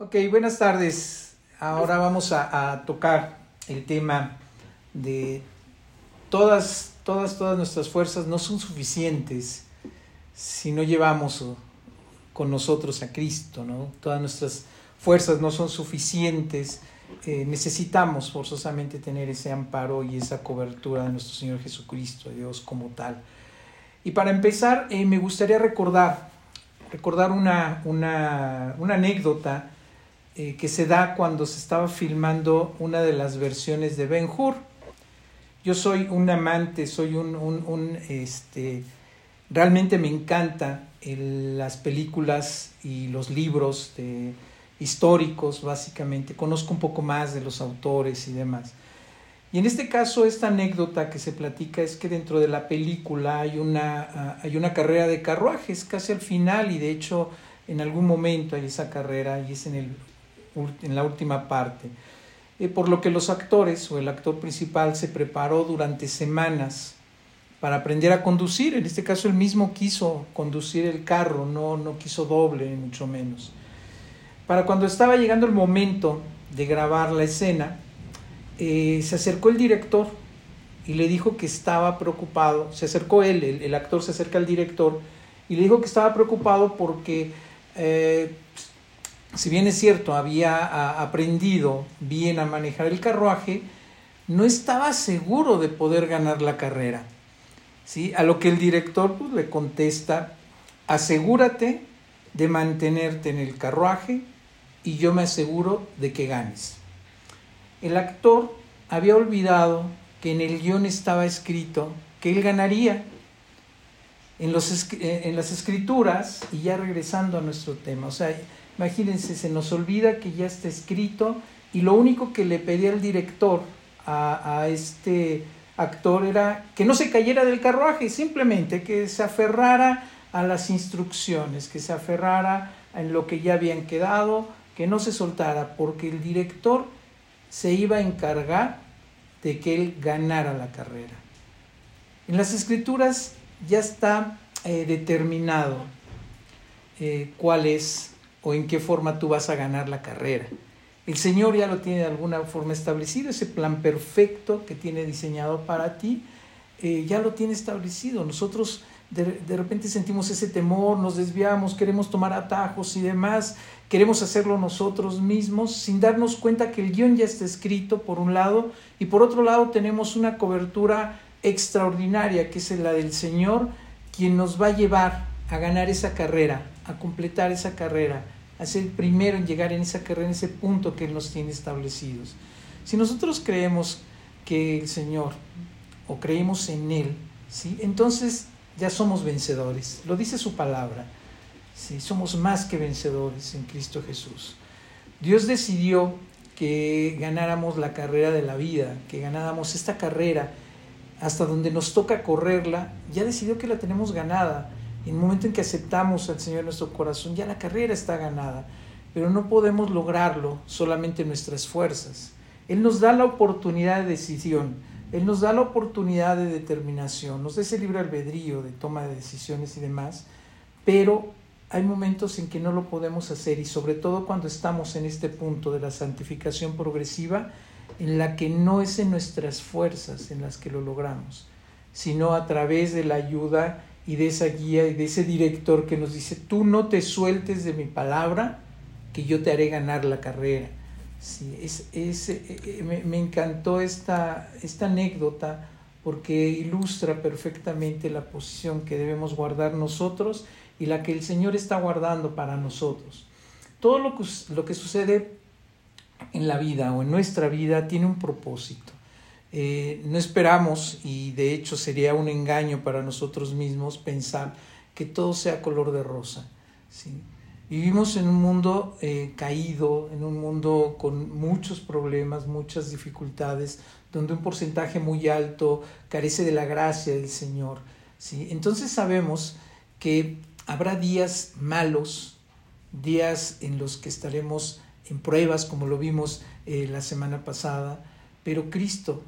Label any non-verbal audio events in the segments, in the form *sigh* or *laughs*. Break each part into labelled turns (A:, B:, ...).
A: Ok, buenas tardes. Ahora vamos a, tocar el tema de todas, todas, todas nuestras fuerzas no son suficientes si no llevamos con nosotros a Cristo, ¿no? Todas nuestras fuerzas no son suficientes. Eh, necesitamos forzosamente tener ese amparo y esa cobertura de nuestro Señor Jesucristo, de Dios como tal. Y para empezar, eh, me gustaría recordar, recordar una, una, una anécdota eh, que se da cuando se estaba filmando una de las versiones de Ben Hur. Yo soy un amante, soy un, un, este, realmente me encanta las películas y los libros históricos, básicamente. Conozco un poco más de los autores y demás. Y en este caso, esta anécdota que se platica es que dentro de la película hay una, hay una carrera de carruajes casi al final y de hecho en algún momento hay esa carrera y es en el en la última parte, eh, por lo que los actores o el actor principal se preparó durante semanas para aprender a conducir. En este caso, él mismo quiso conducir el carro, no, no quiso doble, mucho menos. Para cuando estaba llegando el momento de grabar la escena, eh, se acercó el director y le dijo que estaba preocupado. Se acercó él, el, el, actor se acerca al director y le dijo que estaba preocupado porque eh, si bien es cierto, había aprendido bien a manejar el carruaje, no estaba seguro de poder ganar la carrera. ¿sí? A lo que el director pues, le contesta, asegúrate de mantenerte en el carruaje y yo me aseguro de que ganes. El actor había olvidado que en el guion estaba escrito que él ganaría. En, los, en las escrituras, y ya regresando a nuestro tema, o sea, Imagínense, se nos olvida que ya está escrito y lo único que le pedía el director a, a, este actor era que no se cayera del carruaje, simplemente que se aferrara a las instrucciones, que se aferrara en lo que ya habían quedado, que no se soltara, porque el director se iba a encargar de que él ganara la carrera. En las escrituras ya está eh, determinado eh, cuál es o en qué forma tú vas a ganar la carrera. El Señor ya lo tiene de alguna forma establecido, ese plan perfecto que tiene diseñado para ti, eh, ya lo tiene establecido. Nosotros de, de, repente sentimos ese temor, nos desviamos, queremos tomar atajos y demás, queremos hacerlo nosotros mismos sin darnos cuenta que el guion ya está escrito por un lado y por otro lado tenemos una cobertura extraordinaria que es la del Señor, quien nos va a llevar a ganar esa carrera, a completar esa carrera, a el primero en llegar en esa carrera, en ese punto que Él nos tiene establecidos. Si nosotros creemos que el Señor o creemos en Él, ¿sí? entonces ya somos vencedores. Lo dice su palabra. ¿sí? Somos más que vencedores en Cristo Jesús. Dios decidió que ganáramos la carrera de la vida, que ganáramos esta carrera hasta donde nos toca correrla, ya decidió que la tenemos ganada en el momento en que aceptamos al Señor en nuestro corazón, ya la carrera está ganada, pero no podemos lograrlo solamente en nuestras fuerzas. Él nos da la oportunidad de decisión, Él nos da la oportunidad de determinación, nos da ese libre albedrío de toma de decisiones y demás, pero hay momentos en que no lo podemos hacer y sobre todo cuando estamos en este punto de la santificación progresiva, en la que no es en nuestras fuerzas en las que lo logramos, sino a través de la ayuda y de esa guía y de ese director que nos dice, tú no te sueltes de mi palabra, que yo te haré ganar la carrera. Sí, es, es, eh, eh, me, me, encantó esta, esta anécdota porque ilustra perfectamente la posición que debemos guardar nosotros y la que el Señor está guardando para nosotros. Todo lo que, lo que sucede en la vida o en nuestra vida tiene un propósito. Eh, no esperamos, y de hecho sería un engaño para nosotros mismos pensar que todo sea color de rosa. ¿sí? Vivimos en un mundo eh, caído, en un mundo con muchos problemas, muchas dificultades, donde un porcentaje muy alto carece de la gracia del Señor. ¿sí? Entonces sabemos que habrá días malos, días en los que estaremos en pruebas, como lo vimos eh, la semana pasada, pero Cristo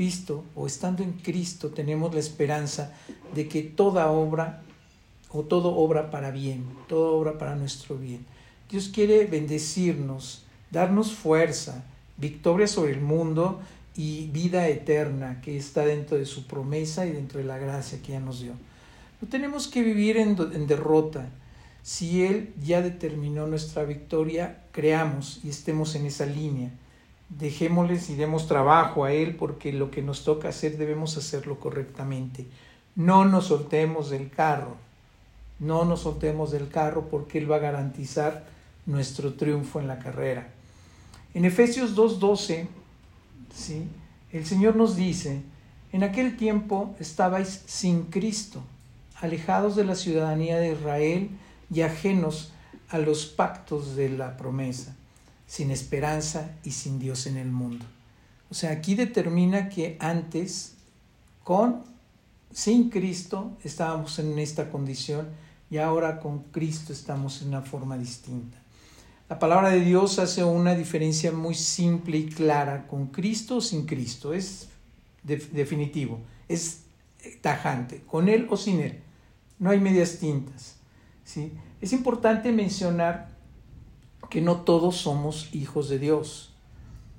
A: Cristo o estando en Cristo tenemos la esperanza de que toda obra o todo obra para bien, toda obra para nuestro bien. Dios quiere bendecirnos, darnos fuerza, victoria sobre el mundo y vida eterna que está dentro de su promesa y dentro de la gracia que ya nos dio. No tenemos que vivir en, en derrota. Si Él ya determinó nuestra victoria, creamos y estemos en esa línea. Dejémosles y demos trabajo a Él porque lo que nos toca hacer debemos hacerlo correctamente. No nos soltemos del carro. No nos soltemos del carro porque Él va a garantizar nuestro triunfo en la carrera. En Efesios 2.12, ¿sí? el Señor nos dice, en aquel tiempo estabais sin Cristo, alejados de la ciudadanía de Israel y ajenos a los pactos de la promesa, sin esperanza y sin Dios en el mundo. O sea, aquí determina que antes, con, sin Cristo, estábamos en esta condición y ahora con Cristo estamos en una forma distinta. La palabra de Dios hace una diferencia muy simple y clara con Cristo o sin Cristo. Es definitivo, es tajante, con Él o sin Él. No hay medias tintas. ¿sí? Es importante mencionar que no todos somos hijos de Dios.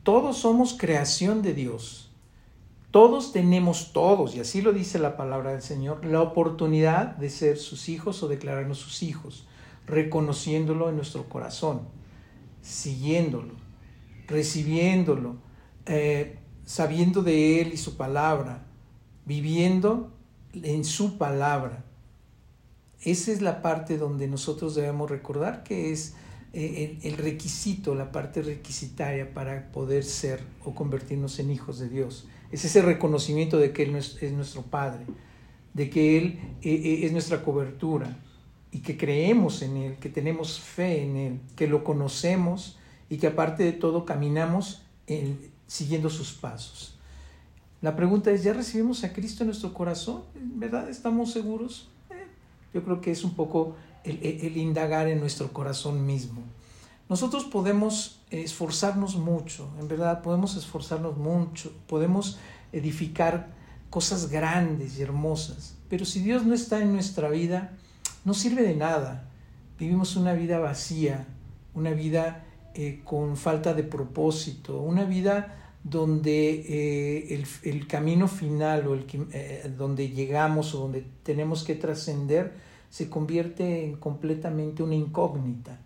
A: Todos somos creación de Dios. Todos tenemos todos, y así lo dice la palabra del Señor, la oportunidad de ser sus hijos o declararnos sus hijos, reconociéndolo en nuestro corazón, siguiéndolo, recibiéndolo, eh, sabiendo de Él y su palabra, viviendo en su palabra. Esa es la parte donde nosotros debemos recordar que es eh, el, requisito, la parte requisitaria para poder ser o convertirnos en hijos de Dios. Es ese reconocimiento de que Él es, nuestro Padre, de que Él eh, eh, es nuestra cobertura y que creemos en Él, que tenemos fe en Él, que lo conocemos y que aparte de todo caminamos siguiendo sus pasos. La pregunta es, ¿ya recibimos a Cristo en nuestro corazón? ¿Verdad? ¿Estamos seguros? Yo creo que es un poco el, indagar en nuestro corazón mismo. Nosotros podemos esforzarnos mucho, en verdad podemos esforzarnos mucho, podemos edificar cosas grandes y hermosas, pero si Dios no está en nuestra vida, no sirve de nada. Vivimos una vida vacía, una vida eh, con falta de propósito, una vida donde eh, el, camino final o el, eh, donde llegamos o donde tenemos que trascender se convierte en completamente una incógnita.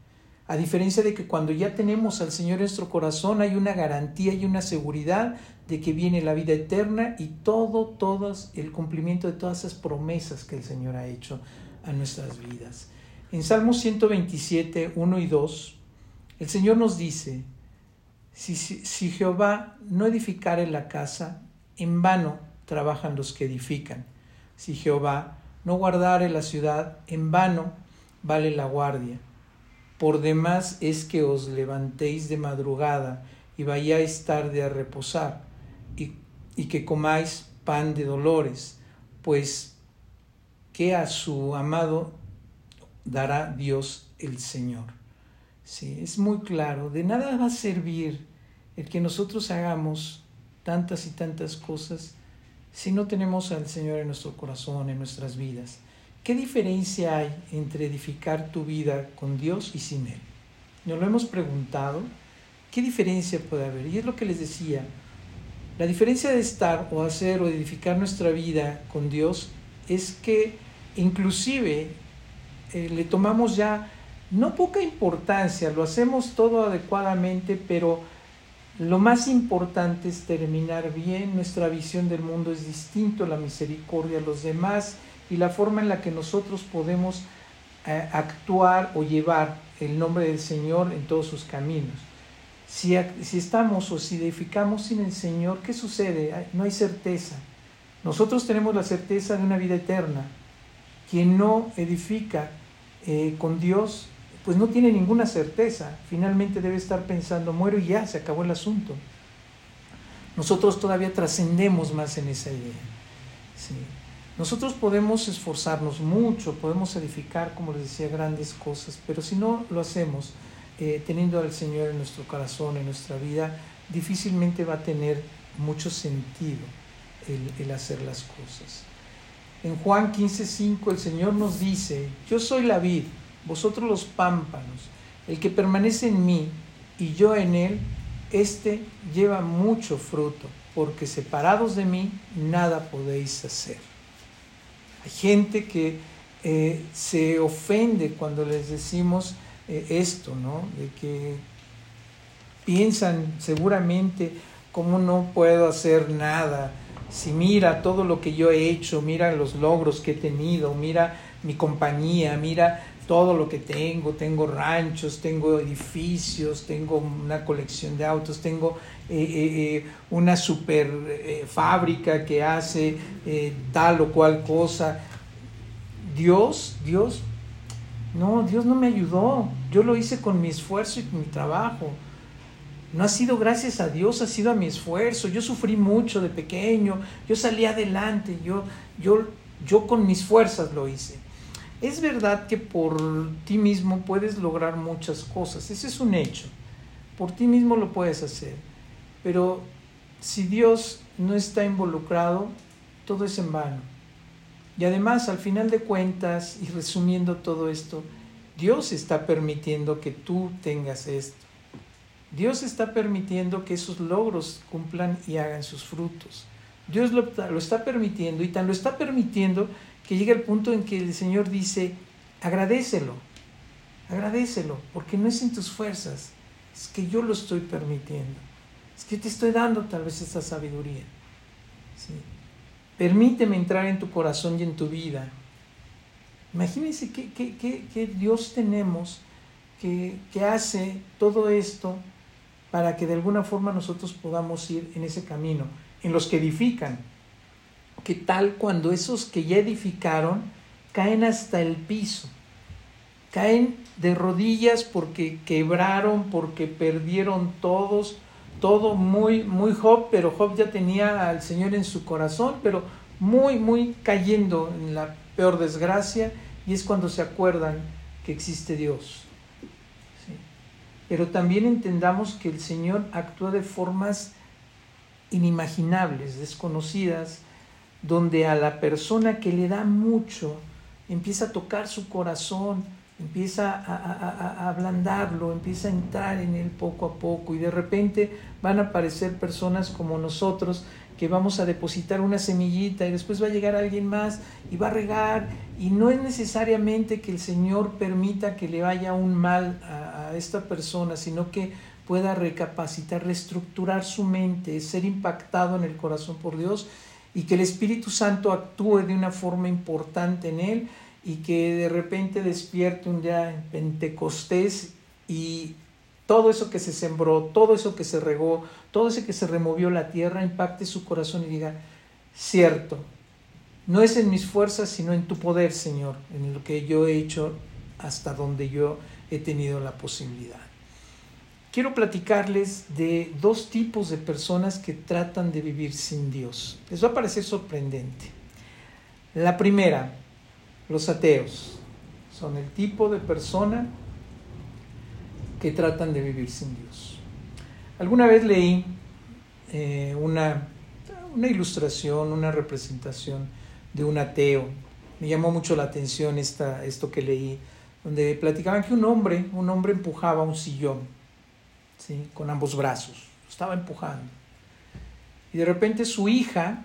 A: A diferencia de que cuando ya tenemos al Señor en nuestro corazón hay una garantía y una seguridad de que viene la vida eterna y todo, todas, el cumplimiento de todas esas promesas que el Señor ha hecho a nuestras vidas. En Salmos 127, 1 y 2, el Señor nos dice, si, si, Jehová no edificare la casa, en vano trabajan los que edifican. Si Jehová no guardare la ciudad, en vano vale la guardia. Por demás es que os levantéis de madrugada y vayáis tarde a reposar, y, que comáis pan de dolores, pues que a su amado dará Dios el Señor. Sí, es muy claro, de nada va a servir el que nosotros hagamos tantas y tantas cosas si no tenemos al Señor en nuestro corazón, en nuestras vidas. ¿Qué diferencia hay entre edificar tu vida con Dios y sin Él? Nos lo hemos preguntado. ¿Qué diferencia puede haber? Y es lo que les decía. La diferencia de estar o hacer o edificar nuestra vida con Dios es que inclusive eh, le tomamos ya no poca importancia, lo hacemos todo adecuadamente, pero lo más importante es terminar bien, nuestra visión del mundo es distinto, la misericordia a los demás y la forma en la que nosotros podemos eh, actuar o llevar el nombre del Señor en todos sus caminos. Si, si estamos o si edificamos sin el Señor, ¿qué sucede? No hay certeza. Nosotros tenemos la certeza de una vida eterna. Quien no edifica eh, con Dios pues no tiene ninguna certeza. Finalmente debe estar pensando, muero y ya, se acabó el asunto. Nosotros todavía trascendemos más en esa idea. Nosotros podemos esforzarnos mucho, podemos edificar, como les decía, grandes cosas, pero si no lo hacemos eh, teniendo al Señor en nuestro corazón, en nuestra vida, difícilmente va a tener mucho sentido el, hacer las cosas. En Juan 15:5 el Señor nos dice, yo soy la vid, vosotros los pámpanos. El que permanece en mí y yo en él, éste lleva mucho fruto, porque separados de mí nada podéis hacer. Hay gente que eh, se ofende cuando les decimos eh, esto, ¿no? De que piensan seguramente cómo no puedo hacer nada. Si mira todo lo que yo he hecho, mira los logros que he tenido, mira mi compañía, mira todo lo que tengo, tengo ranchos, tengo edificios, tengo una colección de autos, tengo eh, eh, eh, una super fábrica que hace tal o cual cosa. Dios, Dios, no, Dios no me ayudó, yo lo hice con mi esfuerzo y mi trabajo. No ha sido gracias a Dios, ha sido a mi esfuerzo. Yo sufrí mucho de pequeño, yo salí adelante, yo, yo, yo con mis fuerzas lo hice. Es verdad que por ti mismo puedes lograr muchas cosas, ese es un hecho. Por ti mismo lo puedes hacer. Pero si Dios no está involucrado, todo es en vano. Y además, al final de cuentas, y resumiendo todo esto, Dios está permitiendo que tú tengas esto. Dios está permitiendo que esos logros cumplan y hagan sus frutos. Dios lo, lo, está permitiendo y tan lo está permitiendo que llega el punto en que el Señor dice, agradecelo, agradecelo, porque no es en tus fuerzas, es que yo lo estoy permitiendo, es que te estoy dando tal vez esta sabiduría. Permíteme entrar en tu corazón y en tu vida. Imagínense qué, qué, Dios tenemos que, que hace todo esto para que de alguna forma nosotros podamos ir en ese camino, en los que edifican, ¿Qué tal cuando esos que ya edificaron caen hasta el piso? Caen de rodillas porque quebraron, porque perdieron todos, todo muy, muy Job, pero Job ya tenía al Señor en su corazón, pero muy, muy cayendo en la peor desgracia, y es cuando se acuerdan que existe Dios. Pero también entendamos que el Señor actúa de formas inimaginables, desconocidas, donde a la persona que le da mucho empieza a tocar su corazón, empieza a, ablandarlo, empieza a entrar en él poco a poco y de repente van a aparecer personas como nosotros que vamos a depositar una semillita y después va a llegar alguien más y va a regar y no es necesariamente que el Señor permita que le vaya un mal a, a esta persona, sino que pueda recapacitar, reestructurar su mente, ser impactado en el corazón por Dios y que el Espíritu Santo actúe de una forma importante en él y que de repente despierte un día en Pentecostés y todo eso que se sembró, todo eso que se regó, todo eso que se removió la tierra impacte su corazón y diga, cierto, no es en mis fuerzas, sino en tu poder, Señor, en lo que yo he hecho hasta donde yo he tenido la posibilidad quiero platicarles de dos tipos de personas que tratan de vivir sin Dios. Les va a parecer sorprendente. La primera, los ateos, son el tipo de persona que tratan de vivir sin Dios. Alguna vez leí eh, una, una ilustración, una representación de un ateo. Me llamó mucho la atención esta, esto que leí, donde platicaban que un hombre, un hombre empujaba un sillón con ambos brazos, estaba empujando. Y de repente su hija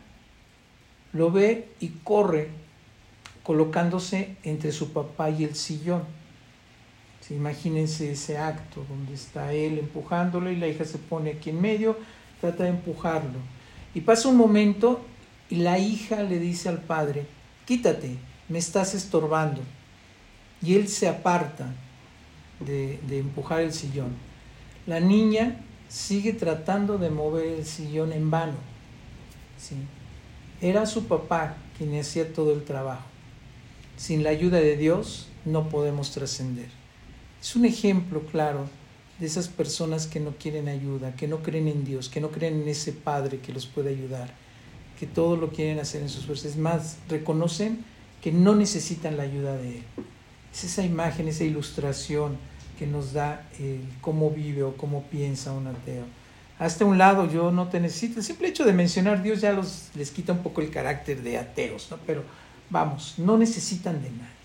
A: lo ve y corre colocándose entre su papá y el sillón. imagínense ese acto donde está él empujándolo y la hija se pone aquí en medio, trata de empujarlo. Y pasa un momento y la hija le dice al padre, quítate, me estás estorbando. Y él se aparta de empujar el sillón. La niña sigue tratando de mover el sillón en vano. Era su papá quien hacía todo el trabajo. Sin la ayuda de Dios no podemos trascender. Es un ejemplo claro de esas personas que no quieren ayuda, que no creen en Dios, que no creen en ese Padre que los puede ayudar, que todo lo quieren hacer en sus fuerzas. Es más, reconocen que no necesitan la ayuda de Él. Es esa imagen, esa ilustración que nos da cómo vive o cómo piensa un ateo. Hasta un lado yo no te necesito, el simple hecho de mencionar Dios ya los, les quita un poco el carácter de ateos, ¿no? pero vamos, no necesitan de nadie.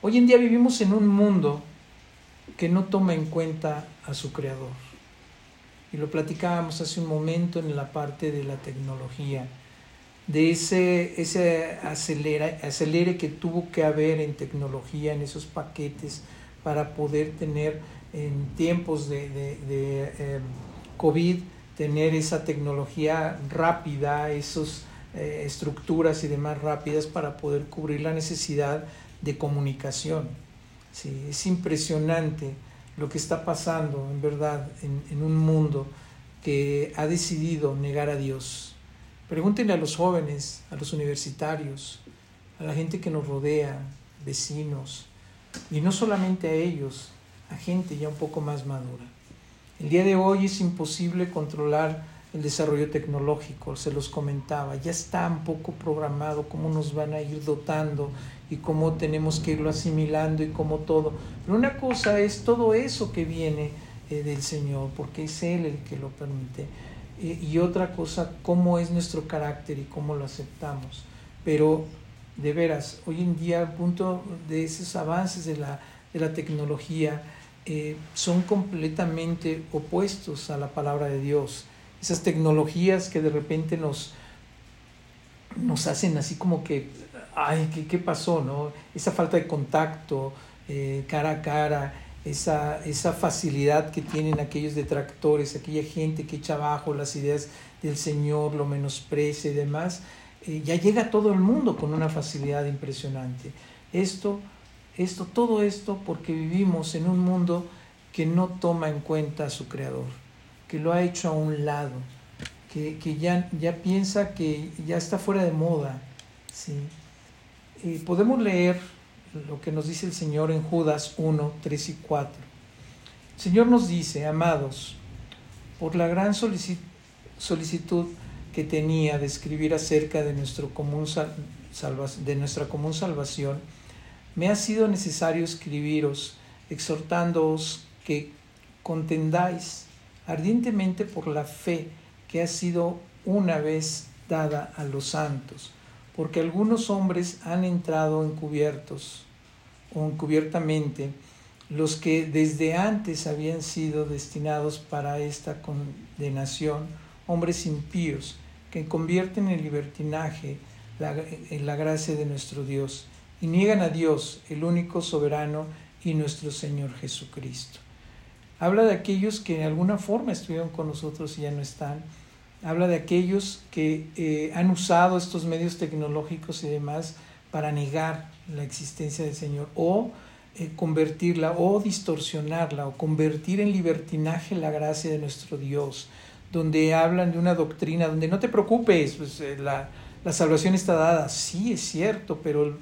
A: Hoy en día vivimos en un mundo que no toma en cuenta a su creador. Y lo platicábamos hace un momento en la parte de la tecnología, de ese, ese acelera, acelere que tuvo que haber en tecnología, en esos paquetes, para poder tener en tiempos de, em, COVID, tener esa tecnología rápida, esas eh, estructuras y demás rápidas para poder cubrir la necesidad de comunicación. Sí, es impresionante lo que está pasando, en verdad, en un mundo que ha decidido negar a Dios. Pregúntenle a los jóvenes, a los universitarios, a la gente que nos rodea, vecinos, y no solamente a ellos, a gente ya un poco más madura. El día de hoy es imposible controlar el desarrollo tecnológico, se los comentaba, ya está un poco programado cómo nos van a ir dotando y cómo tenemos que irlo asimilando y cómo todo. Pero una cosa es todo eso que viene eh, del Señor, porque es Él el que lo permite. Eh, y otra cosa, cómo es nuestro carácter y cómo lo aceptamos. Pero de veras, hoy en día, al punto de esos avances de la, de la tecnología, eh, son completamente opuestos a la palabra de Dios esas tecnologías que de repente nos, nos hacen así como que, ay, ¿qué, qué pasó? No? Esa falta de contacto eh, cara a cara, esa, esa facilidad que tienen aquellos detractores, aquella gente que echa abajo las ideas del Señor, lo menosprecia y demás, eh, ya llega todo el mundo con una facilidad impresionante. Esto, esto, todo esto porque vivimos en un mundo que no toma en cuenta a su Creador que lo ha hecho a un lado, que, ya, ya piensa que ya está fuera de moda. ¿sí? podemos leer lo que nos dice el Señor en Judas 1, 3 y 4. El Señor nos dice, amados, por la gran solicitud que tenía de escribir acerca de, nuestro común de nuestra común salvación, me ha sido necesario escribiros, exhortándoos que contendáis ardientemente por la fe que ha sido una vez dada a los santos, porque algunos hombres han entrado encubiertos o encubiertamente, los que desde antes habían sido destinados para esta condenación, hombres impíos, que convierten en libertinaje la, en la gracia de nuestro Dios y niegan a Dios, el único soberano y nuestro Señor Jesucristo. Habla de aquellos que en alguna forma estuvieron con nosotros y ya no están. Habla de aquellos que eh, han usado estos medios tecnológicos y demás para negar la existencia del Señor o eh, convertirla o distorsionarla o convertir en libertinaje la gracia de nuestro Dios, donde hablan de una doctrina, donde no te preocupes, pues, eh, la, la salvación está dada. Sí, es cierto, pero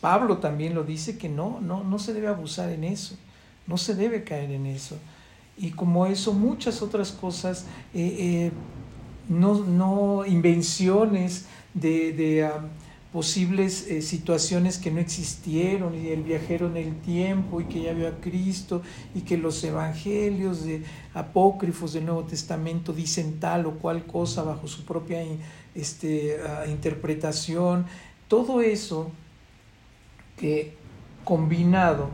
A: Pablo también lo dice que no, no, no se debe abusar en eso. No se debe caer en eso. Y como eso, muchas otras cosas, eh, eh, no, invenciones de, posibles eh, situaciones que no existieron, y el viajero en el tiempo, y que ya vio a Cristo, y que los evangelios de apócrifos del Nuevo Testamento dicen tal o cual cosa bajo su propia este, ah, interpretación. Todo eso que combinado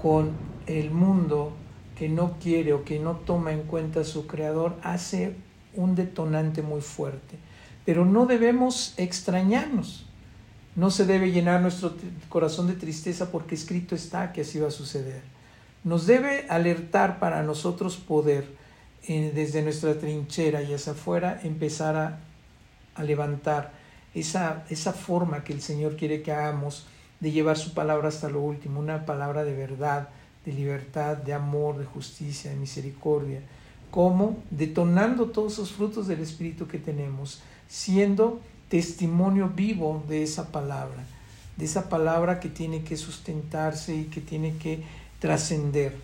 A: con el mundo que no quiere o que no toma en cuenta a su creador hace un detonante muy fuerte. Pero no debemos extrañarnos. No se debe llenar nuestro corazón de tristeza porque escrito está que así va a suceder. Nos debe alertar para nosotros poder, eh, desde nuestra trinchera y hacia afuera, empezar a, a levantar esa, esa forma que el Señor quiere que hagamos de llevar su palabra hasta lo último, una palabra de verdad, de libertad, de amor, de justicia, de misericordia, como detonando todos esos frutos del Espíritu que tenemos, siendo testimonio vivo de esa palabra, de esa palabra que tiene que sustentarse y que tiene que trascender.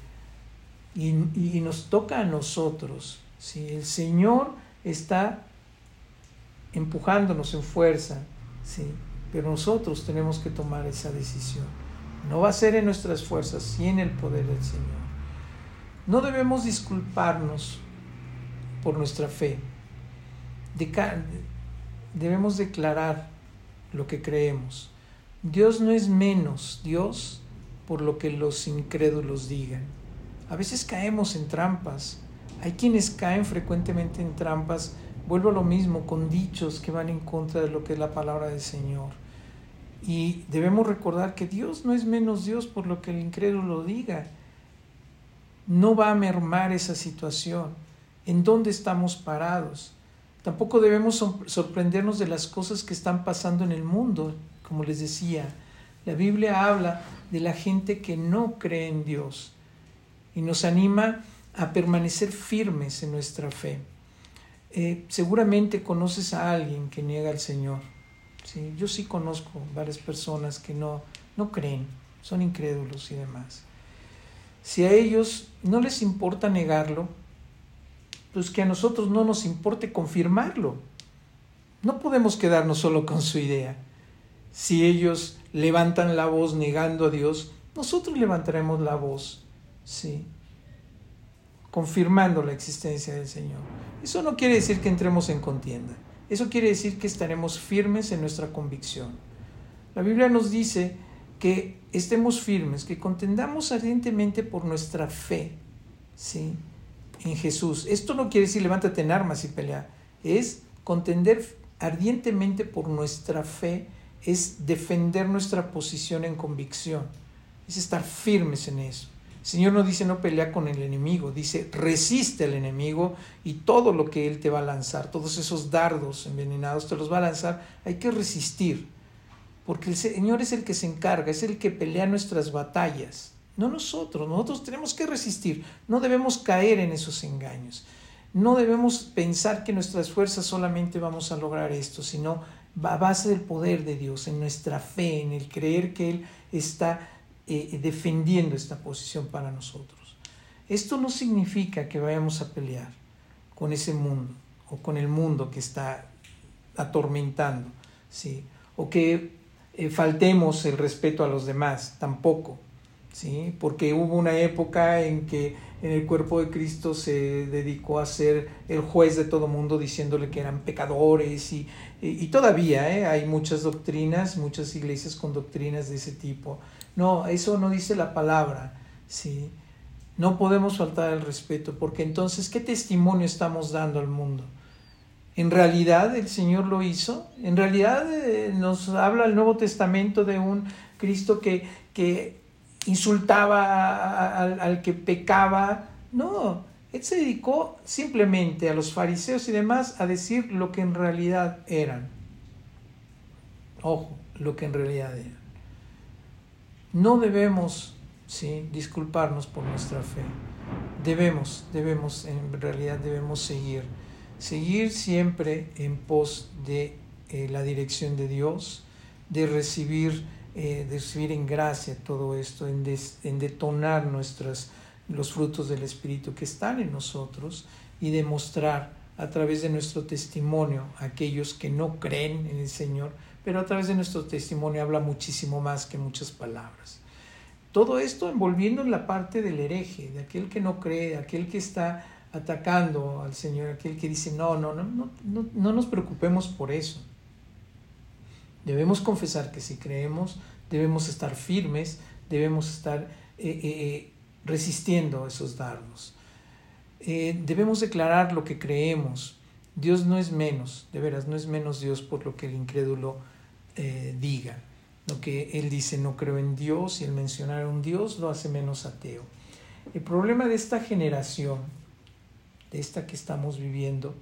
A: Y, nos toca a nosotros. si El Señor está empujándonos en fuerza, ¿sí? pero nosotros tenemos que tomar esa decisión. No va a ser en nuestras fuerzas, sino en el poder del Señor. No debemos disculparnos por nuestra fe. Debemos declarar lo que creemos. Dios no es menos Dios por lo que los incrédulos digan. A veces caemos en trampas. Hay quienes caen frecuentemente en trampas, vuelvo a lo mismo, con dichos que van en contra de lo que es la palabra del Señor. Y debemos recordar que Dios no es menos Dios por lo que el incrédulo diga. No va a mermar esa situación. ¿En dónde estamos parados? Tampoco debemos sorprendernos de las cosas que están pasando en el mundo, como les decía. La Biblia habla de la gente que no cree en Dios y nos anima a permanecer firmes en nuestra fe. Eh, seguramente conoces a alguien que niega al Señor. ¿sí? Yo sí conozco varias personas que no, no creen, son incrédulos y demás. Si a ellos no les importa negarlo, pues que a nosotros no nos importe confirmarlo. No podemos quedarnos solo con su idea. Si ellos levantan la voz negando a Dios, nosotros levantaremos la voz, sí, confirmando la existencia del Señor. Eso no quiere decir que entremos en contienda. Eso quiere decir que estaremos firmes en nuestra convicción. La Biblia nos dice que estemos firmes, que contendamos ardientemente por nuestra fe, ¿sí? En Jesús. Esto no quiere decir levántate en armas y pelea, es contender ardientemente por nuestra fe, es defender nuestra posición en convicción, es estar firmes en eso. El Señor no dice no pelea con el enemigo, dice resiste al enemigo y todo lo que él te va a lanzar, todos esos dardos envenenados te los va a lanzar, hay que resistir, porque el Señor es el que se encarga, es el que pelea nuestras batallas no nosotros. Nosotros tenemos que resistir, no debemos caer en esos engaños. No debemos pensar que nuestras fuerzas solamente vamos a lograr esto, sino a base del poder de Dios, en nuestra fe, en el creer que Él está eh, defendiendo esta posición para nosotros. Esto no significa que vayamos a pelear con ese mundo o con el mundo que está atormentando, ¿sí? o que eh, faltemos el respeto a los demás, tampoco. ¿Sí? porque hubo una época en que en el cuerpo de Cristo se dedicó a ser el juez de todo mundo diciéndole que eran pecadores y, y, todavía ¿eh? hay muchas doctrinas, muchas iglesias con doctrinas de ese tipo. No, eso no dice la palabra, ¿sí? No podemos faltar el respeto porque entonces, ¿qué testimonio estamos dando al mundo? ¿En realidad el Señor lo hizo? ¿En realidad eh, nos habla el Nuevo Testamento de un Cristo que, que insultaba al, que pecaba. No, él se dedicó simplemente a los fariseos y demás a decir lo que en realidad eran. Ojo, lo que en realidad eran. No debemos ¿sí? disculparnos por nuestra fe. Debemos, debemos, en realidad debemos seguir. Seguir siempre en pos de eh, la dirección de Dios, de recibir eh, de recibir en gracia todo esto, en, en detonar nuestras, los frutos del Espíritu que están en nosotros y demostrar a través de nuestro testimonio a aquellos que no creen en el Señor, pero a través de nuestro testimonio habla muchísimo más que muchas palabras. Todo esto envolviendo en la parte del hereje, de aquel que no cree, de aquel que está atacando al Señor, aquel que dice, no, no, no, no, no, no nos preocupemos por eso. Debemos confesar que si creemos, debemos estar firmes, debemos estar eh, eh, eh, resistiendo esos dardos. debemos declarar lo que creemos. Dios no es menos, de veras, no es menos Dios por lo que el incrédulo diga. Lo que él dice, no creo en Dios, y el mencionar a un Dios lo hace menos ateo. El problema de esta generación, de esta que estamos viviendo,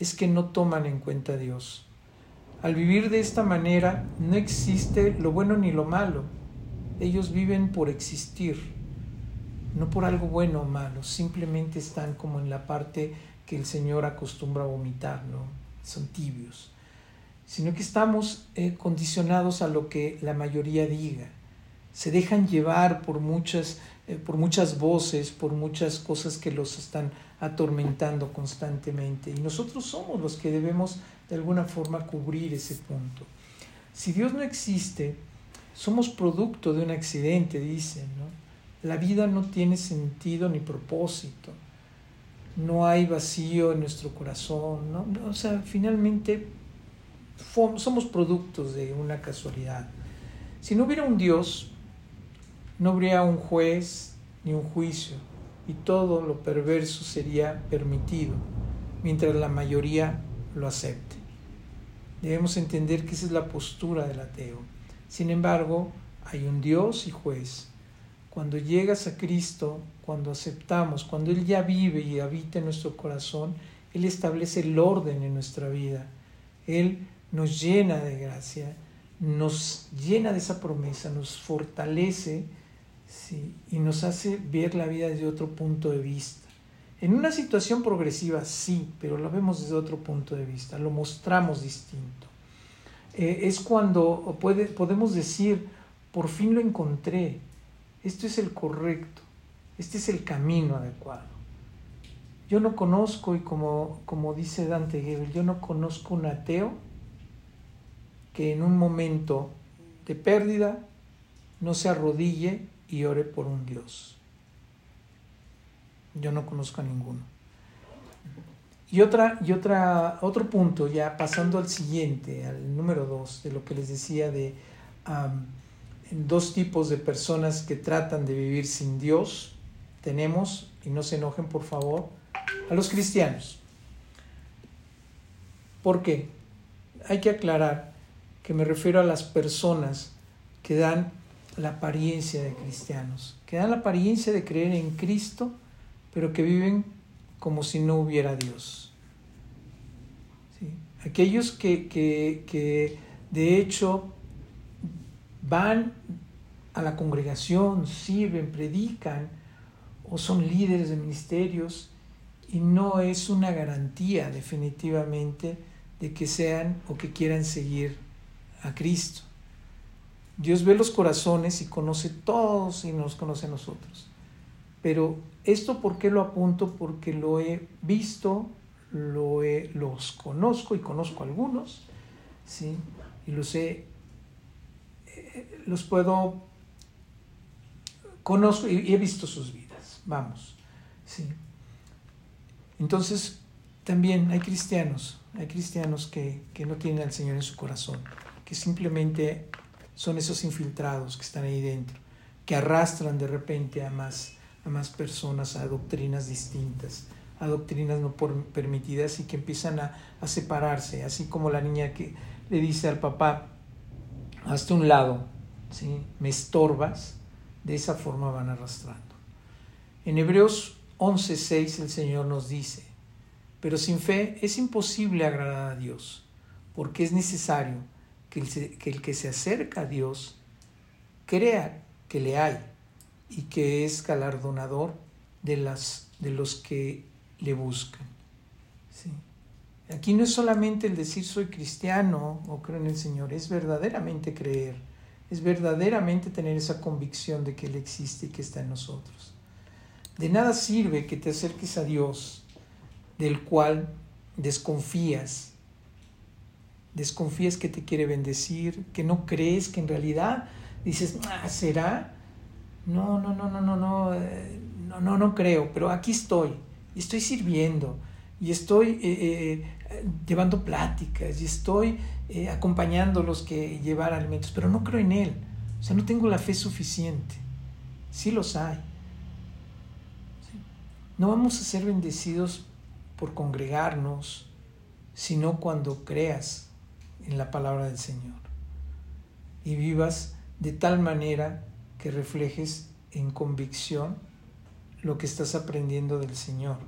A: es que no toman en cuenta a Dios. Al vivir de esta manera no existe lo bueno ni lo malo. Ellos viven por existir, no por algo bueno o malo. Simplemente están como en la parte que el Señor acostumbra a vomitar, ¿no? Son tibios. Sino que estamos eh, condicionados a lo que la mayoría diga. Se dejan llevar por muchas, eh, por muchas voces, por muchas cosas que los están atormentando constantemente. Y nosotros somos los que debemos de alguna forma cubrir ese punto. Si Dios no existe, somos producto de un accidente, dicen. La vida no tiene sentido ni propósito. No hay vacío en nuestro corazón. O sea, finalmente somos productos de una casualidad. Si no hubiera un Dios, no habría un juez ni un juicio, y todo lo perverso sería permitido, mientras la mayoría lo acepte. Debemos entender que esa es la postura del ateo. Sin embargo, hay un Dios y juez. Cuando llegas a Cristo, cuando aceptamos, cuando Él ya vive y habita en nuestro corazón, Él establece el orden en nuestra vida. Él nos llena de gracia, nos llena de esa promesa, nos fortalece y nos hace ver la vida desde otro punto de vista. En una situación progresiva, sí, pero lo vemos desde otro punto de vista, lo mostramos distinto. Eh, es cuando puede, podemos decir, por fin lo encontré, esto es el correcto, este es el camino adecuado. Yo no conozco, y como, como dice Dante Gebel, yo no conozco un ateo que en un momento de pérdida no se arrodille y ore por un Dios. Yo no conozco a ninguno. Y, otra, y otra, otro punto, ya pasando al siguiente, al número dos, de lo que les decía de dos tipos de personas que tratan de vivir sin Dios. Tenemos, y no se enojen por favor, a los cristianos. ¿Por qué? Hay que aclarar que me refiero a las personas que dan la apariencia de cristianos, que dan la apariencia de creer en Cristo, pero que viven como si no hubiera Dios. Aquellos que, que, que de hecho van a la congregación, sirven, predican o son líderes de ministerios y no es una garantía definitivamente de que sean o que quieran seguir a Cristo. Dios ve los corazones y conoce todos y nos conoce a nosotros. Pero esto por qué lo apunto? Porque lo he visto, lo he, los conozco y conozco algunos, ¿sí? y los he, eh, los puedo, conozco y he visto sus vidas, vamos. ¿sí? Entonces, también hay cristianos, hay cristianos que, que no tienen al Señor en su corazón, que simplemente son esos infiltrados que están ahí dentro, que arrastran de repente a más, a más personas a doctrinas distintas, a doctrinas no permitidas y que empiezan a, a separarse, así como la niña que le dice al papá, hasta un lado, ¿sí? me estorbas, de esa forma van arrastrando. En Hebreos 11:6 el Señor nos dice, pero sin fe es imposible agradar a Dios, porque es necesario que el, que se acerca a Dios crea que le hay y que es galardonador de, las, de los que le buscan. Aquí no es solamente el decir soy cristiano o creo en el Señor, es verdaderamente creer, es verdaderamente tener esa convicción de que Él existe y que está en nosotros. De nada sirve que te acerques a Dios, del cual desconfías, desconfías que te quiere bendecir, que no crees, que en realidad dices, ah, ¿será? No, no, no, no, no, no, eh, no, no, no creo, pero aquí estoy, y estoy sirviendo, y estoy eh, eh, llevando pláticas, y estoy acompañando a los que llevar alimentos, pero no creo en Él, o sea, no tengo la fe suficiente, sí los hay. No vamos a ser bendecidos por congregarnos, sino cuando creas en la palabra del Señor y vivas de tal manera que reflejes en convicción lo que estás aprendiendo del Señor.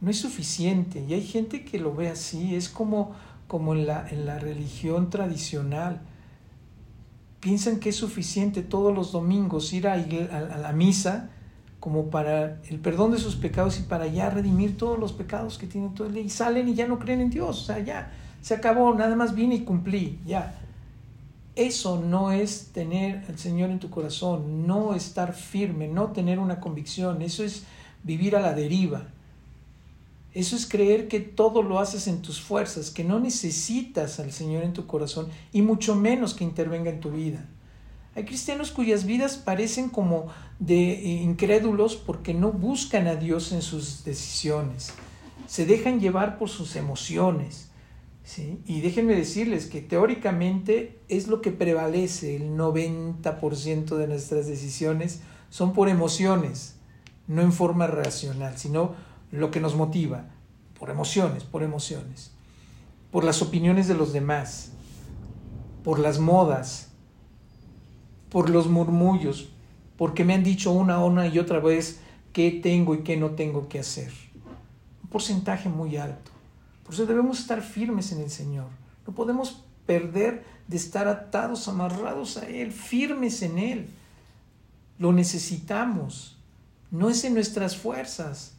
A: No es suficiente y hay gente que lo ve así, es como, como en, la, en la religión tradicional. Piensan que es suficiente todos los domingos ir a, a la misa como para el perdón de sus pecados y para ya redimir todos los pecados que tienen todo el día y salen y ya no creen en Dios, o sea, ya se acabó, nada más vine y cumplí, ya. Eso no es tener al Señor en tu corazón, no estar firme, no tener una convicción, eso es vivir a la deriva. Eso es creer que todo lo haces en tus fuerzas, que no necesitas al Señor en tu corazón y mucho menos que intervenga en tu vida. Hay cristianos cuyas vidas parecen como de eh, incrédulos porque no buscan a Dios en sus decisiones, se dejan llevar por sus emociones, ¿sí? Y déjenme decirles que teóricamente es lo que prevalece, el 90% de nuestras decisiones son por emociones, no en forma racional, sino lo que nos motiva, por emociones, por emociones, por las opiniones de los demás, por las modas, por los murmullos, porque me han dicho una, una y otra vez qué tengo y qué no tengo que hacer. Un porcentaje muy alto. Por eso debemos estar firmes en el Señor. No podemos perder de estar atados, amarrados a Él, firmes en Él. Lo necesitamos. No es en nuestras fuerzas.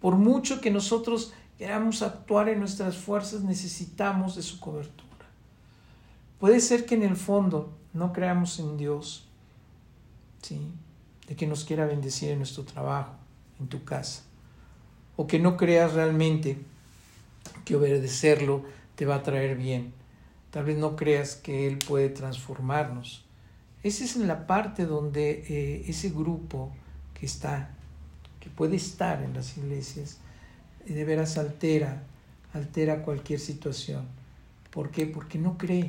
A: Por mucho que nosotros queramos actuar en nuestras fuerzas, necesitamos de su cobertura. Puede ser que en el fondo no creamos en Dios, ¿sí? de que nos quiera bendecir en nuestro trabajo, en tu casa, o que no creas realmente que obedecerlo te va a traer bien. Tal vez no creas que Él puede transformarnos. Esa es la parte donde eh, ese grupo que está, que puede estar en las iglesias, de veras altera, altera cualquier situación. ¿Por qué? Porque no cree.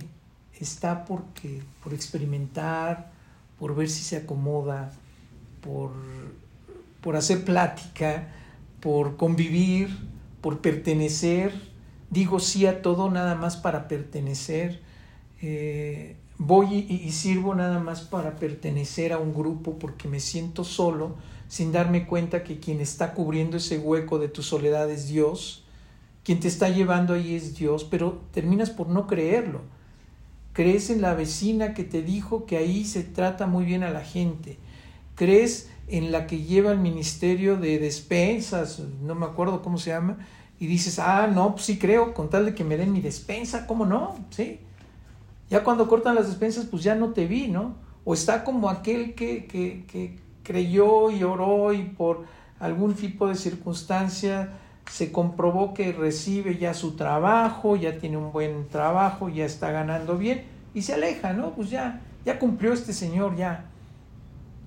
A: Está porque, por experimentar, por ver si se acomoda, por, por hacer plática, por convivir, por pertenecer. Digo sí a todo nada más para pertenecer. Eh, voy y, sirvo nada más para pertenecer a un grupo porque me siento solo, sin darme cuenta que quien está cubriendo ese hueco de tu soledad es Dios, quien te está llevando ahí es Dios, pero terminas por no creerlo. Crees en la vecina que te dijo que ahí se trata muy bien a la gente. Crees en la que lleva el ministerio de despensas, no me acuerdo cómo se llama, y dices, ah, no, pues sí creo, con tal de que me den mi despensa, ¿cómo no? Sí. Ya cuando cortan las despensas, pues ya no te vi, ¿no? O está como aquel que, que, que creyó y oró y por algún tipo de circunstancia se comprobó que recibe ya su trabajo, ya tiene un buen trabajo, ya está ganando bien y se aleja, ¿no? Pues ya, ya cumplió este señor, ya.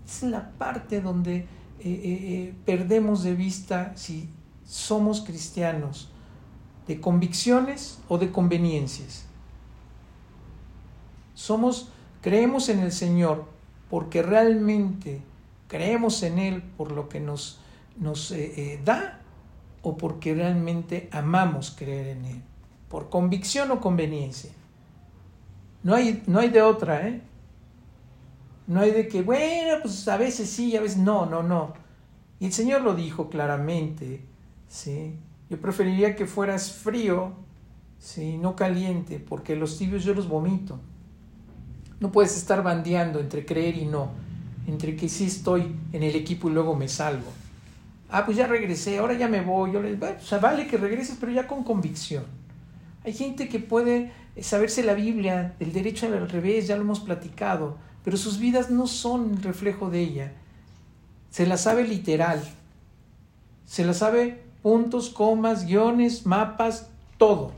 A: Es la parte donde eh, eh, eh, perdemos de vista si somos cristianos, de convicciones o de conveniencias. Somos, creemos en el Señor porque realmente creemos en Él por lo que nos, nos da o porque realmente amamos creer en Él, por convicción o conveniencia. No hay, no hay de otra, ¿eh? No hay de que, bueno, pues a veces sí, a veces no, no, no. Y el Señor lo dijo claramente, ¿sí? Yo preferiría que fueras frío, ¿sí? No caliente, porque los tibios yo los vomito. No puedes estar bandeando entre creer y no, entre que sí estoy en el equipo y luego me salgo. Ah, pues ya regresé, ahora ya me voy. Yo les, o sea, vale que regreses, pero ya con convicción. Hay gente que puede saberse la Biblia, el derecho al revés, ya lo hemos platicado, pero sus vidas no son reflejo de ella. Se la sabe literal. Se la sabe puntos, comas, guiones, mapas, todo.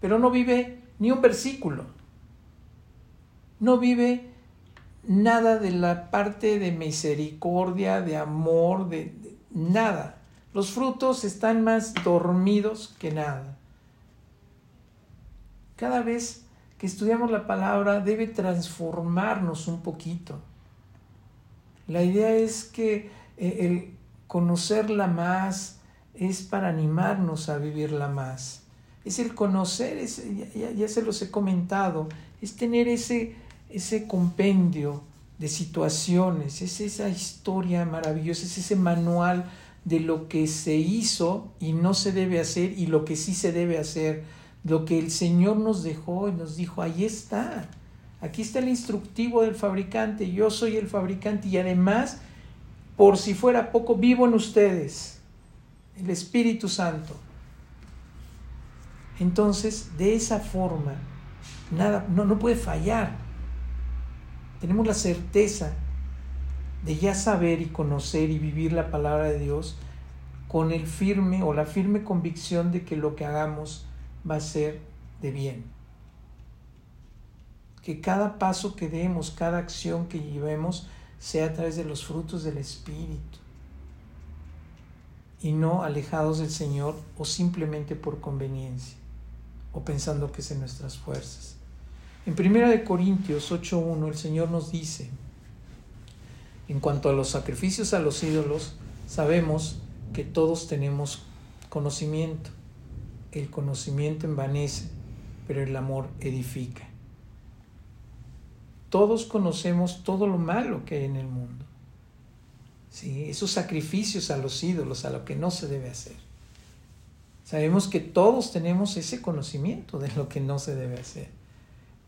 A: Pero no vive ni un versículo no vive nada de la parte de misericordia, de amor, de, nada. Los frutos están más dormidos que nada. Cada vez estudiamos la palabra debe transformarnos un poquito. La idea es que eh, el conocerla más es para animarnos a vivirla más. Es el conocer, ya, ya se los he comentado, es tener ese ese compendio de situaciones, es esa historia maravillosa, es ese manual de lo que se hizo y no se debe hacer y lo que sí se debe hacer, lo que el Señor nos dejó y nos dijo, ahí está, aquí está el instructivo del fabricante, yo soy el fabricante y además, por si fuera poco, vivo en ustedes, el Espíritu Santo. Entonces, de esa forma, nada, no, no puede fallar tenemos la certeza de ya saber y conocer y vivir la palabra de Dios con el firme o la firme convicción de que lo que hagamos va a ser de bien. Que cada paso que demos, cada acción que llevemos, sea a través de los frutos del Espíritu y no alejados del Señor o simplemente por conveniencia. o pensando que es en nuestras fuerzas. En 1 Corintios 8.1 el Señor nos dice, en cuanto a los sacrificios a los ídolos, sabemos que todos tenemos conocimiento. El conocimiento envanece, pero el amor edifica. Todos conocemos todo lo malo que hay en el mundo. ¿Sí? Esos sacrificios a los ídolos, a lo que no se debe hacer. Sabemos que todos tenemos ese conocimiento de lo que no se debe hacer,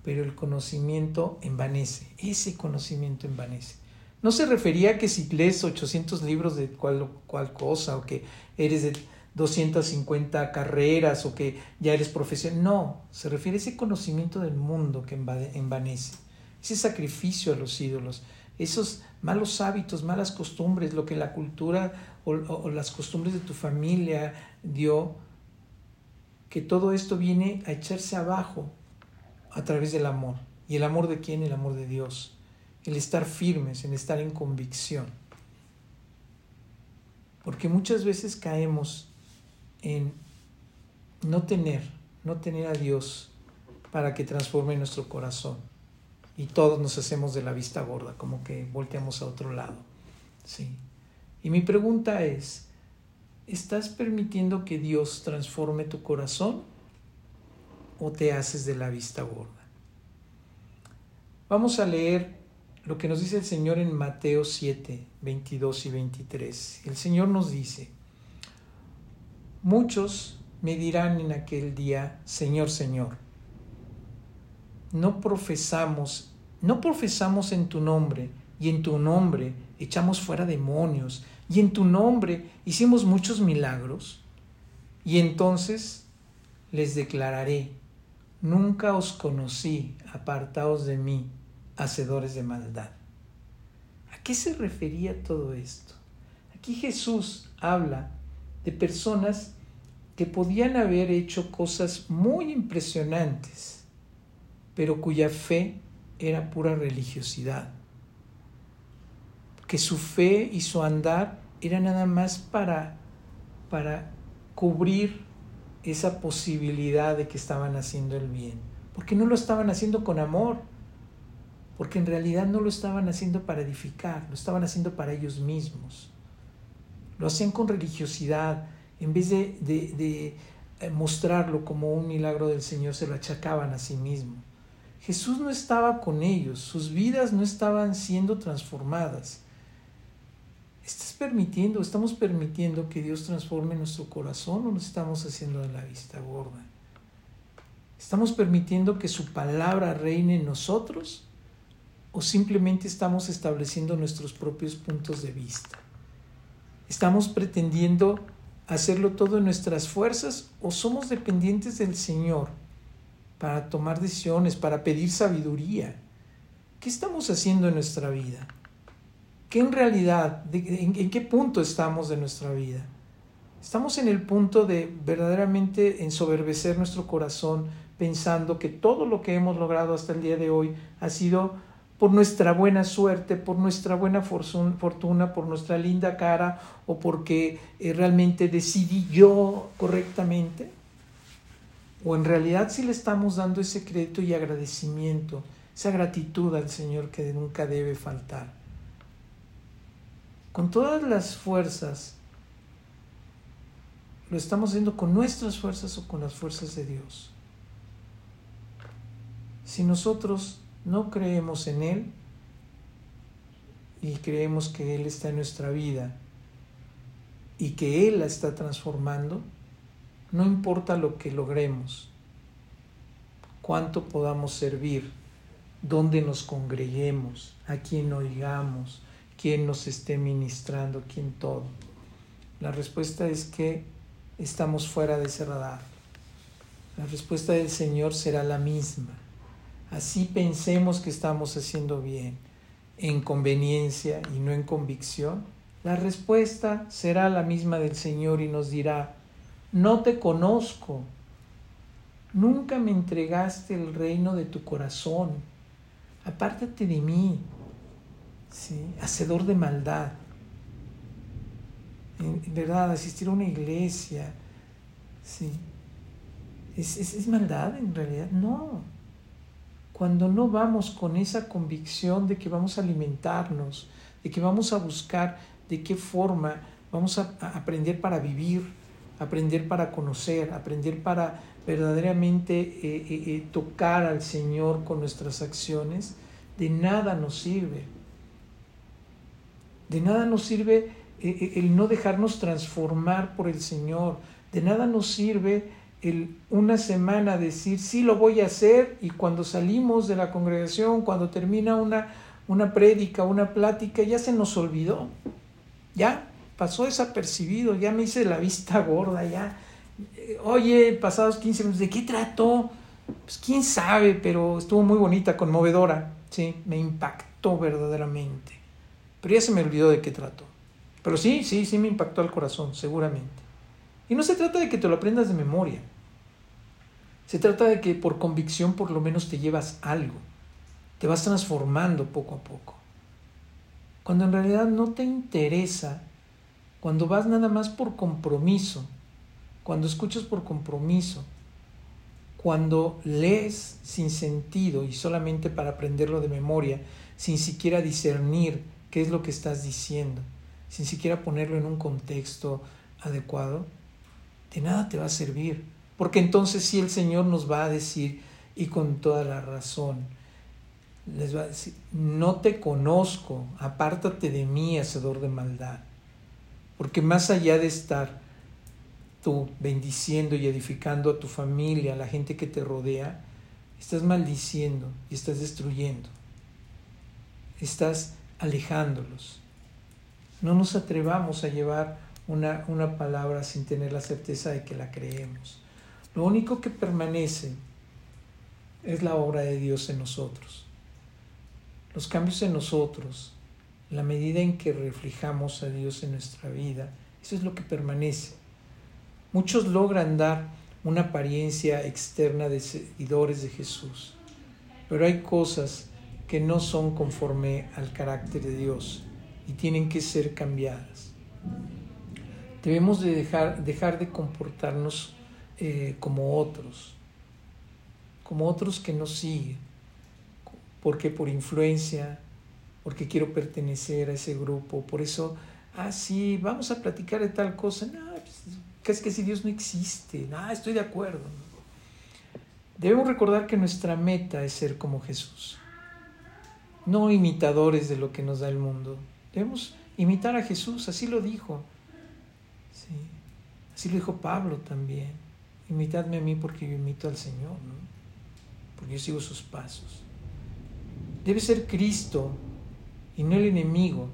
A: pero el conocimiento envanece, ese conocimiento envanece. No se refería a que si lees 800 libros de cual, cual cosa o que eres de 250 carreras o que ya eres profesional, no, se refiere a ese conocimiento del mundo que envanece, ese sacrificio a los ídolos, esos malos hábitos, malas costumbres, lo que la cultura o, o las costumbres de tu familia dio que todo esto viene a echarse abajo a través del amor. ¿Y el amor de quién? El amor de Dios. El estar firmes, en estar en convicción. Porque muchas veces caemos en no tener, no tener a Dios para que transforme nuestro corazón. Y todos nos hacemos de la vista gorda, como que volteamos a otro lado. Sí. Y mi pregunta es, ¿Estás permitiendo que Dios transforme tu corazón o te haces de la vista gorda? Vamos a leer lo que nos dice el Señor en Mateo 7, 22 y 23. El Señor nos dice, muchos me dirán en aquel día, Señor, Señor, no profesamos, no profesamos en tu nombre y en tu nombre echamos fuera demonios y en tu nombre hicimos muchos milagros. Y entonces les declararé, nunca os conocí, apartaos de mí, hacedores de maldad. ¿A qué se refería todo esto? Aquí Jesús habla de personas que podían haber hecho cosas muy impresionantes, pero cuya fe era pura religiosidad. Que su fe y su andar era nada más para, para cubrir esa posibilidad de que estaban haciendo el bien, porque no lo estaban haciendo con amor, porque en realidad no lo estaban haciendo para edificar, lo estaban haciendo para ellos mismos. Lo hacían con religiosidad, en vez de, de, de eh, mostrarlo como un milagro del Señor, se lo achacaban a sí mismos. Jesús no estaba con ellos, sus vidas no estaban siendo transformadas ¿Estás permitiendo, estamos permitiendo que Dios transforme nuestro corazón o nos estamos haciendo de la vista gorda? ¿Estamos permitiendo que su palabra reine en nosotros o simplemente estamos estableciendo nuestros propios puntos de vista? ¿Estamos pretendiendo hacerlo todo en nuestras fuerzas o somos dependientes del Señor para tomar decisiones, para pedir sabiduría? ¿Qué estamos haciendo en nuestra vida? ¿Qué en realidad, en, qué punto estamos de nuestra vida? Estamos en el punto de verdaderamente ensoberbecer nuestro corazón pensando que todo lo que hemos logrado hasta el día de hoy ha sido por nuestra buena suerte, por nuestra buena fortuna, por nuestra linda cara o porque eh, realmente decidí yo correctamente. O en realidad si le estamos dando ese crédito y agradecimiento, esa gratitud al Señor que nunca debe faltar con todas las fuerzas, lo estamos haciendo con nuestras fuerzas o con las fuerzas de Dios. Si nosotros no creemos en Él y creemos que Él está en nuestra vida y que Él la está transformando, no importa lo que logremos, cuánto podamos servir, dónde nos congreguemos, a quién oigamos, quién nos esté ministrando, quién todo. La respuesta es que estamos fuera de ese radar. La respuesta del Señor será la misma. Así pensemos que estamos haciendo bien, en conveniencia y no en convicción. La respuesta será la misma del Señor y nos dirá, no te conozco, nunca me entregaste el reino de tu corazón, apártate de mí, hacedor de maldad. En, verdad, asistir a una iglesia, ¿sí? ¿Es, es, maldad en realidad? No. Cuando no vamos con esa convicción de que vamos a alimentarnos, de que vamos a buscar de qué forma vamos a, aprender para vivir, aprender para conocer, aprender para verdaderamente eh, eh, eh, tocar al Señor con nuestras acciones, de nada nos sirve. De nada nos sirve el no dejarnos transformar por el Señor. De nada nos sirve el una semana decir, sí lo voy a hacer, y cuando salimos de la congregación, cuando termina una, una prédica, una plática, ya se nos olvidó. Ya pasó desapercibido, ya me hice la vista *laughs* gorda, ya. Oye, pasados 15 minutos, ¿de qué trató? Pues quién sabe, pero estuvo muy bonita, conmovedora, sí, me impactó verdaderamente. Pero ya se me olvidó de qué trató. Pero sí, sí, sí me impactó al corazón, seguramente. Y no se trata de que te lo aprendas de memoria. Se trata de que por convicción por lo menos te llevas algo. Te vas transformando poco a poco. Cuando en realidad no te interesa, cuando vas nada más por compromiso, cuando escuchas por compromiso, cuando lees sin sentido y solamente para aprenderlo de memoria, sin siquiera discernir qué es lo que estás diciendo, sin siquiera ponerlo en un contexto adecuado, de nada te va a servir. Porque entonces sí el Señor nos va a decir, y con toda la razón, les va a decir, no te conozco, apártate de mí, hacedor de maldad. Porque más allá de estar tú bendiciendo y edificando a tu familia, a la gente que te rodea, estás maldiciendo y estás destruyendo. Estás alejándolos. No nos atrevamos a llevar una, una palabra sin tener la certeza de que la creemos. Lo único que permanece es la obra de Dios en nosotros. Los cambios en nosotros, la medida en que reflejamos a Dios en nuestra vida, eso es lo que permanece. Muchos logran dar una apariencia externa de seguidores de Jesús, pero hay cosas que no son conforme al carácter de Dios y tienen que ser cambiadas. Debemos de dejar, dejar de comportarnos eh, como otros, como otros que nos siguen, porque por influencia, porque quiero pertenecer a ese grupo, por eso, ah, sí, vamos a platicar de tal cosa, no, pues, es que si Dios no existe, ah, estoy de acuerdo. Debemos recordar que nuestra meta es ser como Jesús, no imitadores de lo que nos da el mundo. Debemos imitar a Jesús, así lo dijo. Así lo dijo Pablo también. Imitadme a mí porque yo imito al Señor, ¿no? porque yo sigo sus pasos. Debe ser Cristo y no el enemigo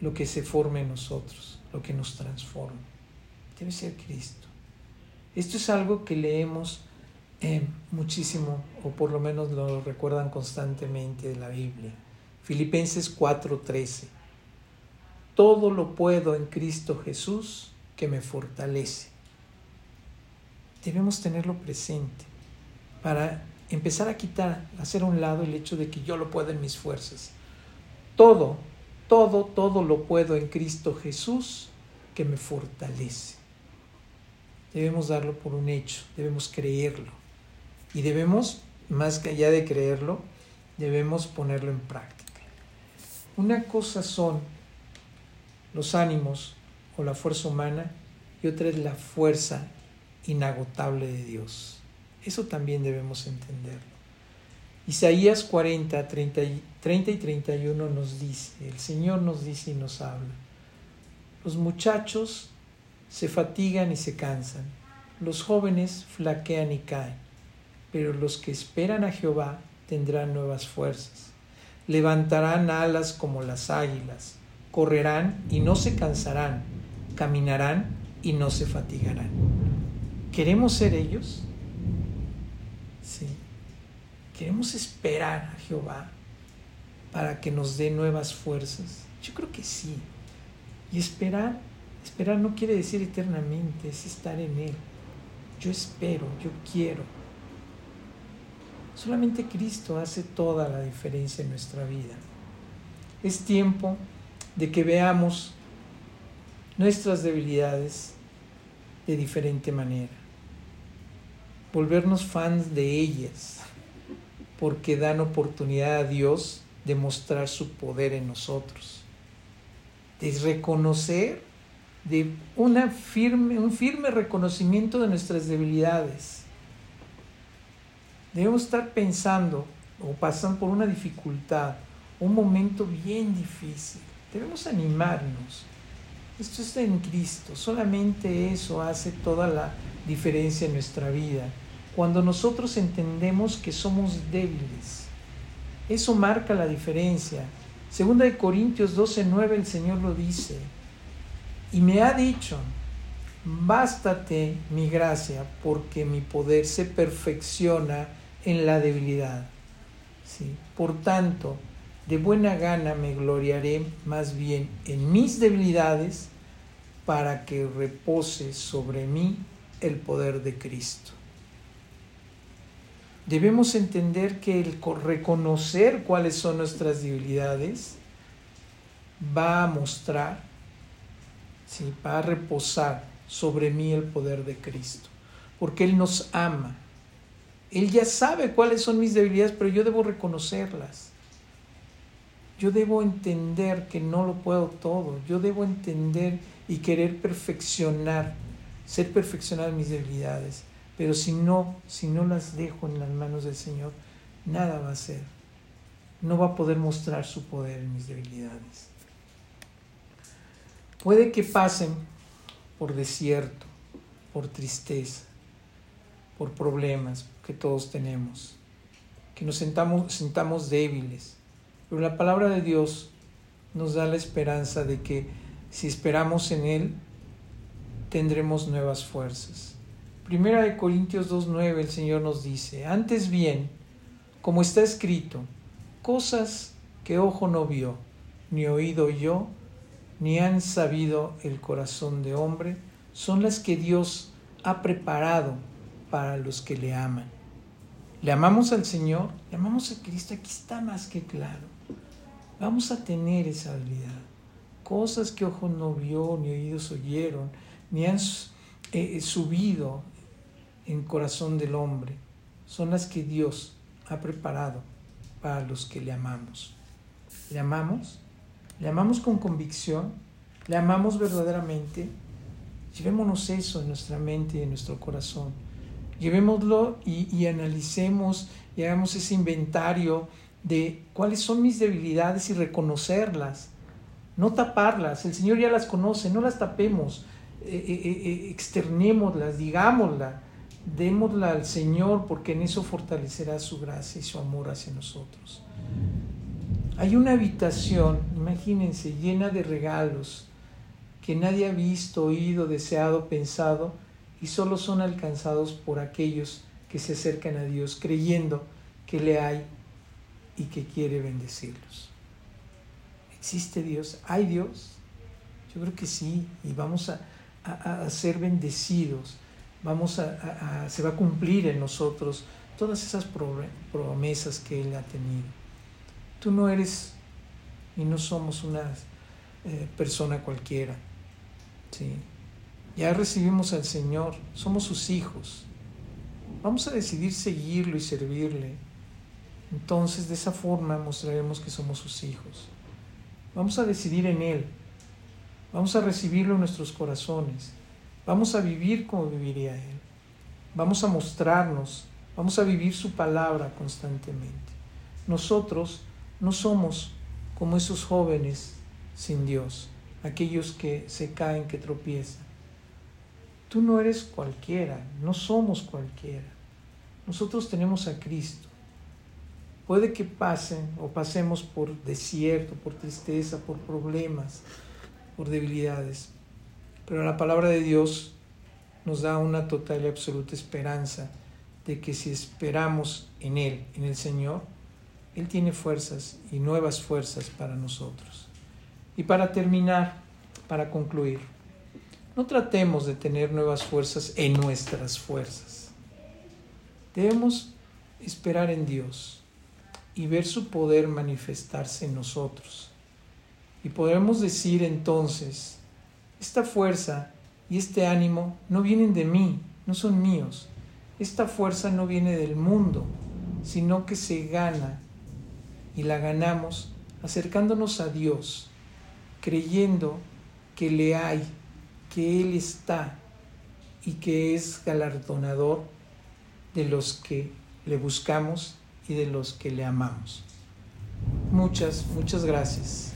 A: lo que se forme en nosotros, lo que nos transforma. Debe ser Cristo. Esto es algo que leemos eh, muchísimo, o por lo menos lo recuerdan constantemente de la Biblia. Filipenses 4:13 todo lo puedo en Cristo Jesús que me fortalece. Debemos tenerlo presente para empezar a quitar, hacer a un lado el hecho de que yo lo puedo en mis fuerzas. Todo, todo, todo lo puedo en Cristo Jesús que me fortalece. Debemos darlo por un hecho, debemos creerlo. Y debemos, más allá de creerlo, debemos ponerlo en práctica. Una cosa son los ánimos o la fuerza humana y otra es la fuerza inagotable de Dios. Eso también debemos entenderlo. Isaías 40, 30 y, 30 y 31 nos dice, el Señor nos dice y nos habla, los muchachos se fatigan y se cansan, los jóvenes flaquean y caen, pero los que esperan a Jehová tendrán nuevas fuerzas, levantarán alas como las águilas, correrán y no se cansarán, caminarán y no se fatigarán. ¿Queremos ser ellos? Sí. ¿Queremos esperar a Jehová para que nos dé nuevas fuerzas? Yo creo que sí. Y esperar, esperar no quiere decir eternamente, es estar en Él. Yo espero, yo quiero. Solamente Cristo hace toda la diferencia en nuestra vida. Es tiempo de que veamos nuestras debilidades de diferente manera. volvernos fans de ellas, porque dan oportunidad a Dios de mostrar su poder en nosotros, de reconocer, de una firme, un firme reconocimiento de nuestras debilidades. Debemos estar pensando o pasando por una dificultad, un momento bien difícil. Debemos animarnos. Esto está en Cristo. Solamente eso hace toda la diferencia en nuestra vida. Cuando nosotros entendemos que somos débiles. Eso marca la diferencia. Segunda de Corintios 12:9 el Señor lo dice. Y me ha dicho, bástate mi gracia, porque mi poder se perfecciona en la debilidad. ¿Sí? Por tanto, de buena gana me gloriaré más bien en mis debilidades para que repose sobre mí el poder de Cristo. Debemos entender que el reconocer cuáles son nuestras debilidades va a mostrar, va a reposar sobre mí el poder de Cristo, porque Él nos ama. Él ya sabe cuáles son mis debilidades, pero yo debo reconocerlas. Yo debo entender que no lo puedo todo. Yo debo entender y querer perfeccionar, ser perfeccionado en mis debilidades. Pero si no, si no las dejo en las manos del Señor, nada va a ser. No va a poder mostrar su poder en mis debilidades. Puede que pasen por desierto, por tristeza, por problemas que todos tenemos, que nos sentamos, sentamos débiles pero la palabra de Dios nos da la esperanza de que si esperamos en Él, tendremos nuevas fuerzas. Primera de Corintios 2.9 el Señor nos dice, antes bien, como está escrito, cosas que ojo no vio, ni oído yo, ni han sabido el corazón de hombre, son las que Dios ha preparado para los que le aman. ¿Le amamos al Señor? ¿Le amamos a Cristo? Aquí está más que claro. Vamos a tener esa habilidad. Cosas que ojos no vio, ni oídos oyeron, ni han eh, eh, subido en corazón del hombre, son las que Dios ha preparado para los que le amamos. ¿Le amamos? ¿Le amamos con convicción? ¿Le amamos verdaderamente? Llevémonos eso en nuestra mente y en nuestro corazón. Llevémoslo y, analicemos y hagamos ese inventario de cuáles son mis debilidades y reconocerlas, no taparlas. El Señor ya las conoce, no las tapemos, eh, eh, eh, externémoslas, digámoslas, démosla al Señor porque en eso fortalecerá su gracia y su amor hacia nosotros. Hay una habitación, imagínense, llena de regalos que nadie ha visto, oído, deseado, pensado y solo son alcanzados por aquellos que se acercan a Dios creyendo que le hay y que quiere bendecirlos. ¿Existe Dios? ¿Hay Dios? Yo creo que sí, y vamos a, ser bendecidos, vamos a, se va a cumplir en nosotros todas esas promesas que Él ha tenido. Tú no eres y no somos una eh, persona cualquiera. ¿sí? Ya recibimos al Señor, somos sus hijos. Vamos a decidir seguirlo y servirle entonces de esa forma mostraremos que somos sus hijos. Vamos a decidir en Él. Vamos a recibirlo en nuestros corazones. Vamos a vivir como viviría Él. Vamos a mostrarnos. Vamos a vivir su palabra constantemente. Nosotros no somos como esos jóvenes sin Dios, aquellos que se caen, que tropiezan. Tú no eres cualquiera, no somos cualquiera. Nosotros tenemos a Cristo. Puede que pasen o pasemos por desierto, por tristeza, por problemas, por debilidades, pero la palabra de Dios nos da una total y absoluta esperanza de que si esperamos en Él, en el Señor, Él tiene fuerzas y nuevas fuerzas para nosotros. Y para terminar, para concluir, no tratemos de tener nuevas fuerzas en nuestras fuerzas. Debemos esperar en Dios y ver su poder manifestarse en nosotros. Y podremos decir entonces, esta fuerza y este ánimo no vienen de mí, no son míos, esta fuerza no viene del mundo, sino que se gana y la ganamos acercándonos a Dios, creyendo que le hay, que Él está y que es galardonador de los que le buscamos y de los que le amamos. Muchas, muchas gracias.